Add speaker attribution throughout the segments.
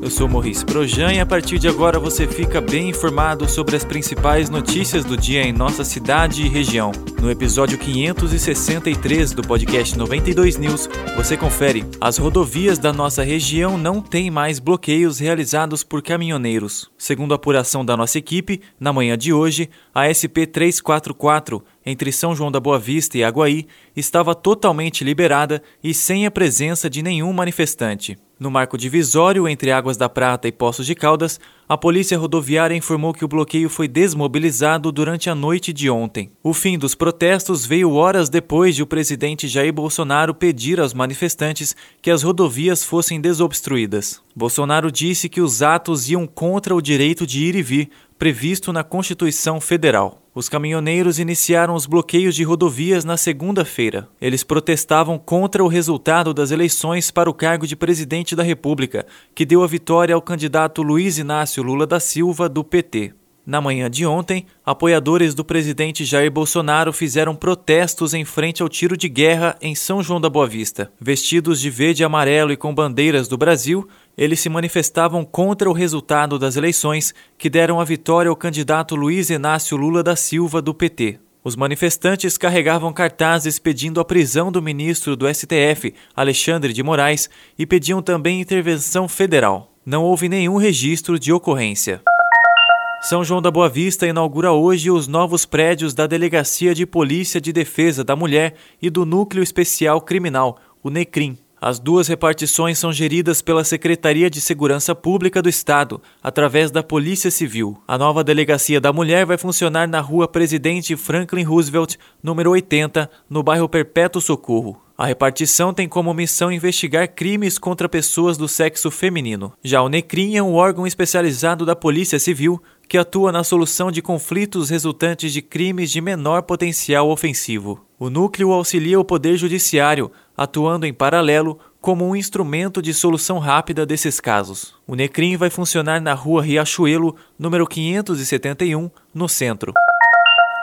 Speaker 1: Eu sou Maurice Projan e a partir de agora você fica bem informado sobre as principais notícias do dia em nossa cidade e região. No episódio 563 do podcast 92 News, você confere: as rodovias da nossa região não têm mais bloqueios realizados por caminhoneiros. Segundo a apuração da nossa equipe, na manhã de hoje, a SP 344 entre São João da Boa Vista e Aguaí estava totalmente liberada e sem a presença de nenhum manifestante. No marco divisório entre Águas da Prata e Poços de Caldas, a Polícia Rodoviária informou que o bloqueio foi desmobilizado durante a noite de ontem. O fim dos protestos veio horas depois de o presidente Jair Bolsonaro pedir aos manifestantes que as rodovias fossem desobstruídas. Bolsonaro disse que os atos iam contra o direito de ir e vir, previsto na Constituição Federal. Os caminhoneiros iniciaram os bloqueios de rodovias na segunda-feira. Eles protestavam contra o resultado das eleições para o cargo de presidente da República, que deu a vitória ao candidato Luiz Inácio Lula da Silva, do PT. Na manhã de ontem, apoiadores do presidente Jair Bolsonaro fizeram protestos em frente ao tiro de guerra em São João da Boa Vista. Vestidos de verde e amarelo e com bandeiras do Brasil, eles se manifestavam contra o resultado das eleições que deram a vitória ao candidato Luiz Inácio Lula da Silva, do PT. Os manifestantes carregavam cartazes pedindo a prisão do ministro do STF, Alexandre de Moraes, e pediam também intervenção federal. Não houve nenhum registro de ocorrência. São João da Boa Vista inaugura hoje os novos prédios da Delegacia de Polícia de Defesa da Mulher e do Núcleo Especial Criminal, o NECRIM. As duas repartições são geridas pela Secretaria de Segurança Pública do Estado, através da Polícia Civil. A nova Delegacia da Mulher vai funcionar na Rua Presidente Franklin Roosevelt, número 80, no bairro Perpétuo Socorro. A repartição tem como missão investigar crimes contra pessoas do sexo feminino. Já o NECRIM é um órgão especializado da Polícia Civil que atua na solução de conflitos resultantes de crimes de menor potencial ofensivo. O núcleo auxilia o Poder Judiciário, atuando em paralelo como um instrumento de solução rápida desses casos. O NECRIM vai funcionar na rua Riachuelo, número 571, no centro.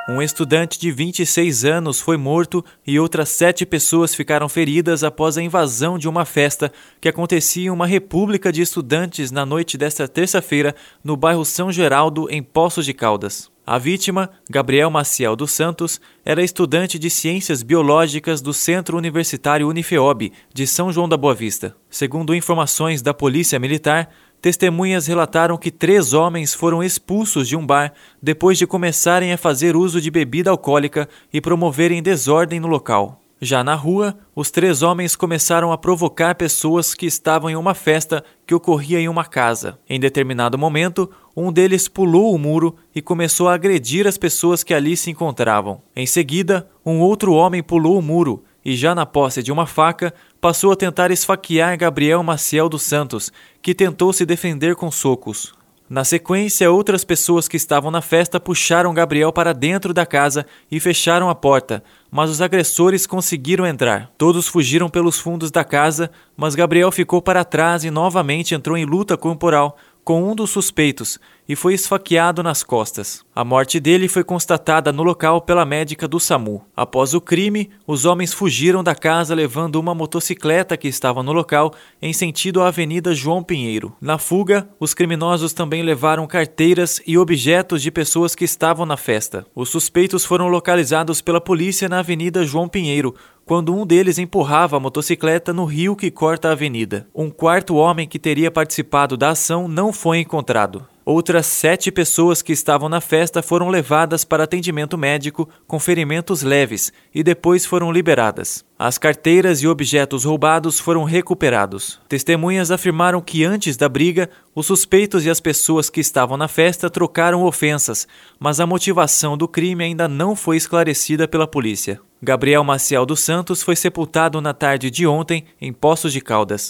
Speaker 1: Um estudante de 26 anos foi morto e outras sete pessoas ficaram feridas após a invasão de uma festa que acontecia em uma república de estudantes na noite desta terça-feira no bairro São Geraldo, em Poços de Caldas. A vítima, Gabriel Maciel dos Santos, era estudante de Ciências Biológicas do Centro Universitário Unifeob, de São João da Boa Vista. Segundo informações da Polícia Militar, Testemunhas relataram que três homens foram expulsos de um bar depois de começarem a fazer uso de bebida alcoólica e promoverem desordem no local. Já na rua, os três homens começaram a provocar pessoas que estavam em uma festa que ocorria em uma casa. Em determinado momento, um deles pulou o muro e começou a agredir as pessoas que ali se encontravam. Em seguida, um outro homem pulou o muro e, já na posse de uma faca, passou a tentar esfaquear Gabriel Maciel dos Santos, que tentou se defender com socos. Na sequência, outras pessoas que estavam na festa puxaram Gabriel para dentro da casa e fecharam a porta, mas os agressores conseguiram entrar. Todos fugiram pelos fundos da casa, mas Gabriel ficou para trás e novamente entrou em luta corporal, com um dos suspeitos e foi esfaqueado nas costas. A morte dele foi constatada no local pela médica do SAMU. Após o crime, os homens fugiram da casa levando uma motocicleta que estava no local em sentido à Avenida João Pinheiro. Na fuga, os criminosos também levaram carteiras e objetos de pessoas que estavam na festa. Os suspeitos foram localizados pela polícia na Avenida João Pinheiro, quando um deles empurrava a motocicleta no rio que corta a avenida. Um quarto homem que teria participado da ação não foi encontrado. Outras sete pessoas que estavam na festa foram levadas para atendimento médico com ferimentos leves e depois foram liberadas. As carteiras e objetos roubados foram recuperados. Testemunhas afirmaram que antes da briga, os suspeitos e as pessoas que estavam na festa trocaram ofensas, mas a motivação do crime ainda não foi esclarecida pela polícia. Gabriel Maciel dos Santos foi sepultado na tarde de ontem em Poços de Caldas.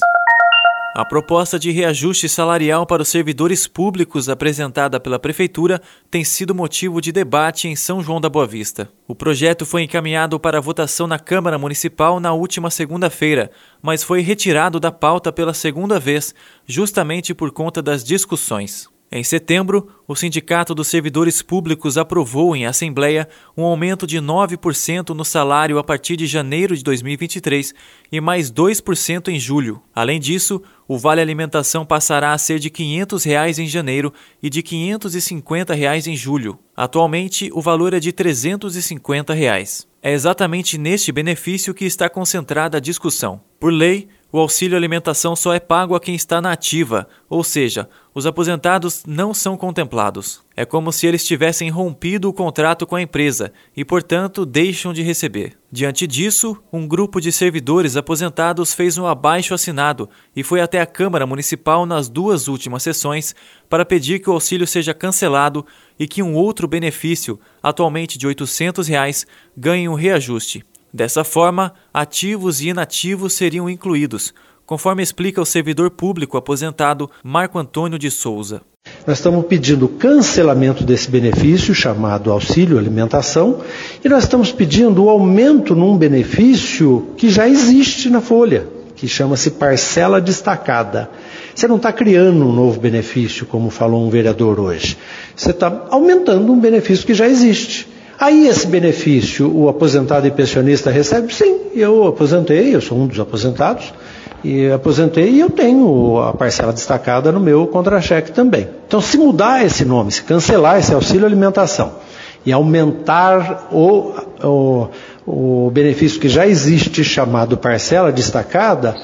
Speaker 1: A proposta de reajuste salarial para os servidores públicos apresentada pela Prefeitura tem sido motivo de debate em São João da Boa Vista. O projeto foi encaminhado para votação na Câmara Municipal na última segunda-feira, mas foi retirado da pauta pela segunda vez, justamente por conta das discussões. Em setembro, o Sindicato dos Servidores Públicos aprovou em Assembleia um aumento de 9% no salário a partir de janeiro de 2023 e mais 2% em julho. Além disso, o Vale Alimentação passará a ser de 500 reais em janeiro e de 550 reais em julho. Atualmente, o valor é de 350 reais. É exatamente neste benefício que está concentrada a discussão. Por lei, o auxílio alimentação só é pago a quem está na ativa, ou seja, os aposentados não são contemplados. É como se eles tivessem rompido o contrato com a empresa e, portanto, deixam de receber. Diante disso, um grupo de servidores aposentados fez um abaixo assinado e foi até a Câmara Municipal nas duas últimas sessões para pedir que o auxílio seja cancelado e que um outro benefício, atualmente de 800 reais, ganhe um reajuste. Dessa forma, ativos e inativos seriam incluídos, conforme explica o servidor público aposentado Marco Antônio de Souza.
Speaker 2: Nós estamos pedindo cancelamento desse benefício chamado auxílio alimentação e nós estamos pedindo o aumento num benefício que já existe na folha, que chama-se parcela destacada. Você não está criando um novo benefício, como falou um vereador hoje. Você está aumentando um benefício que já existe. Aí esse benefício o aposentado e pensionista recebe? Sim, eu aposentei, eu sou um dos aposentados, e aposentei e eu tenho a parcela destacada no meu contra-cheque também. Então, se mudar esse nome, se cancelar esse auxílio alimentação e aumentar o, o, o benefício que já existe chamado parcela destacada,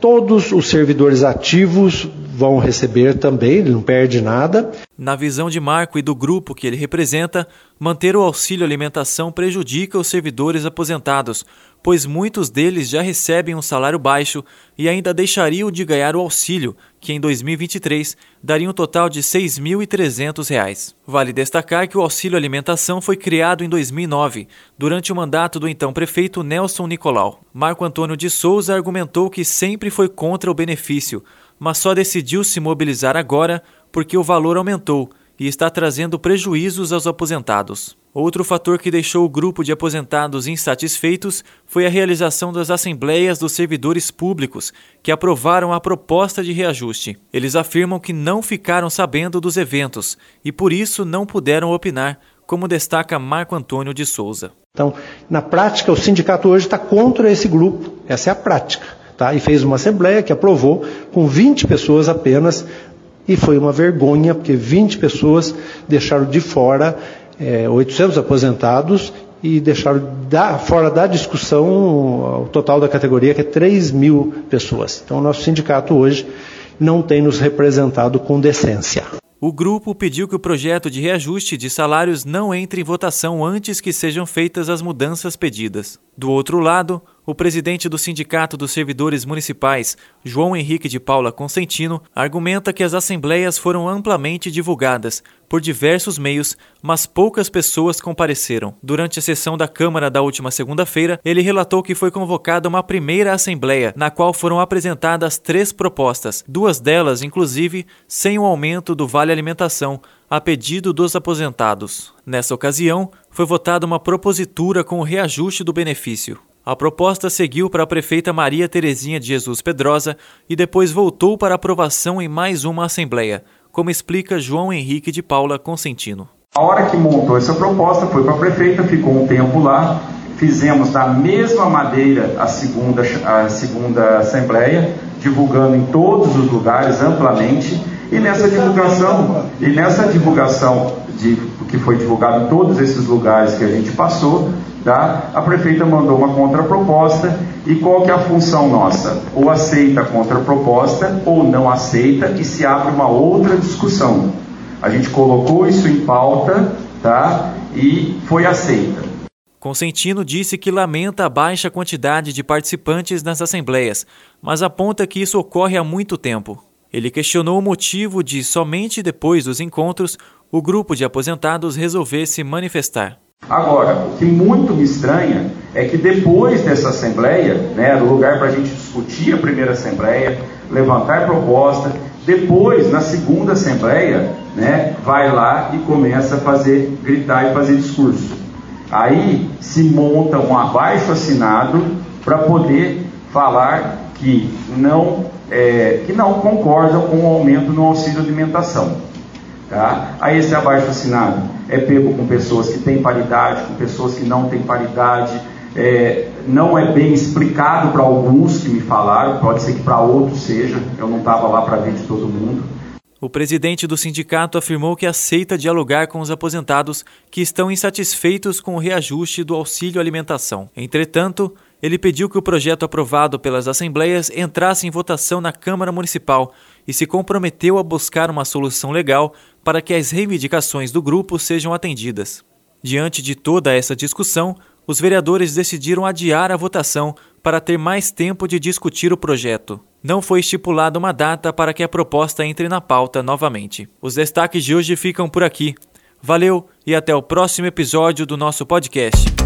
Speaker 2: todos os servidores ativos vão receber também, ele não perde nada.
Speaker 1: Na visão de Marco e do grupo que ele representa, manter o auxílio alimentação prejudica os servidores aposentados, pois muitos deles já recebem um salário baixo e ainda deixariam de ganhar o auxílio, que em 2023 daria um total de R$ 6.300. Vale destacar que o auxílio alimentação foi criado em 2009, durante o mandato do então prefeito Nelson Nicolau. Marco Antônio de Souza argumentou que sempre foi contra o benefício, mas só decidiu se mobilizar agora porque o valor aumentou e está trazendo prejuízos aos aposentados. Outro fator que deixou o grupo de aposentados insatisfeitos foi a realização das assembleias dos servidores públicos, que aprovaram a proposta de reajuste. Eles afirmam que não ficaram sabendo dos eventos e por isso não puderam opinar, como destaca Marco Antônio de Souza.
Speaker 2: Então, na prática, o sindicato hoje está contra esse grupo. Essa é a prática. Tá? E fez uma assembleia que aprovou com 20 pessoas apenas e foi uma vergonha, porque 20 pessoas deixaram de fora é, 800 aposentados e deixaram da, fora da discussão o total da categoria, que é 3 mil pessoas. Então, o nosso sindicato hoje não tem nos representado com decência.
Speaker 1: O grupo pediu que o projeto de reajuste de salários não entre em votação antes que sejam feitas as mudanças pedidas. Do outro lado, o presidente do Sindicato dos Servidores Municipais, João Henrique de Paula Consentino, argumenta que as assembleias foram amplamente divulgadas por diversos meios, mas poucas pessoas compareceram. Durante a sessão da Câmara da última segunda-feira, ele relatou que foi convocada uma primeira assembleia, na qual foram apresentadas três propostas, duas delas, inclusive, sem o aumento do vale alimentação, a pedido dos aposentados. Nessa ocasião, foi votada uma propositura com o reajuste do benefício. A proposta seguiu para a prefeita Maria Terezinha de Jesus Pedrosa e depois voltou para aprovação em mais uma assembleia, como explica João Henrique de Paula Consentino.
Speaker 3: A hora que montou essa proposta foi para a prefeita, ficou um tempo lá, fizemos da mesma maneira a segunda, a segunda assembleia, divulgando em todos os lugares amplamente, e nessa divulgação, e nessa divulgação de, que foi divulgado em todos esses lugares que a gente passou, Tá? A prefeita mandou uma contraproposta e qual que é a função nossa? Ou aceita a contraproposta ou não aceita e se abre uma outra discussão. A gente colocou isso em pauta tá? e foi aceita.
Speaker 1: Consentino disse que lamenta a baixa quantidade de participantes nas assembleias, mas aponta que isso ocorre há muito tempo. Ele questionou o motivo de, somente depois dos encontros, o grupo de aposentados resolver se manifestar.
Speaker 3: Agora, o que muito me estranha é que depois dessa assembleia, né, do lugar para a gente discutir a primeira assembleia, levantar proposta, depois, na segunda assembleia, né, vai lá e começa a fazer, gritar e fazer discurso. Aí se monta um abaixo assinado para poder falar que não, é, que não concordam com o aumento no auxílio alimentação. Tá? Aí esse abaixo assinado é pego com pessoas que têm paridade, com pessoas que não têm paridade. É, não é bem explicado para alguns que me falaram, pode ser que para outros seja, eu não estava lá para ver de todo mundo.
Speaker 1: O presidente do sindicato afirmou que aceita dialogar com os aposentados que estão insatisfeitos com o reajuste do auxílio alimentação. Entretanto, ele pediu que o projeto aprovado pelas assembleias entrasse em votação na Câmara Municipal e se comprometeu a buscar uma solução legal para que as reivindicações do grupo sejam atendidas. Diante de toda essa discussão, os vereadores decidiram adiar a votação para ter mais tempo de discutir o projeto. Não foi estipulada uma data para que a proposta entre na pauta novamente. Os destaques de hoje ficam por aqui. Valeu e até o próximo episódio do nosso podcast.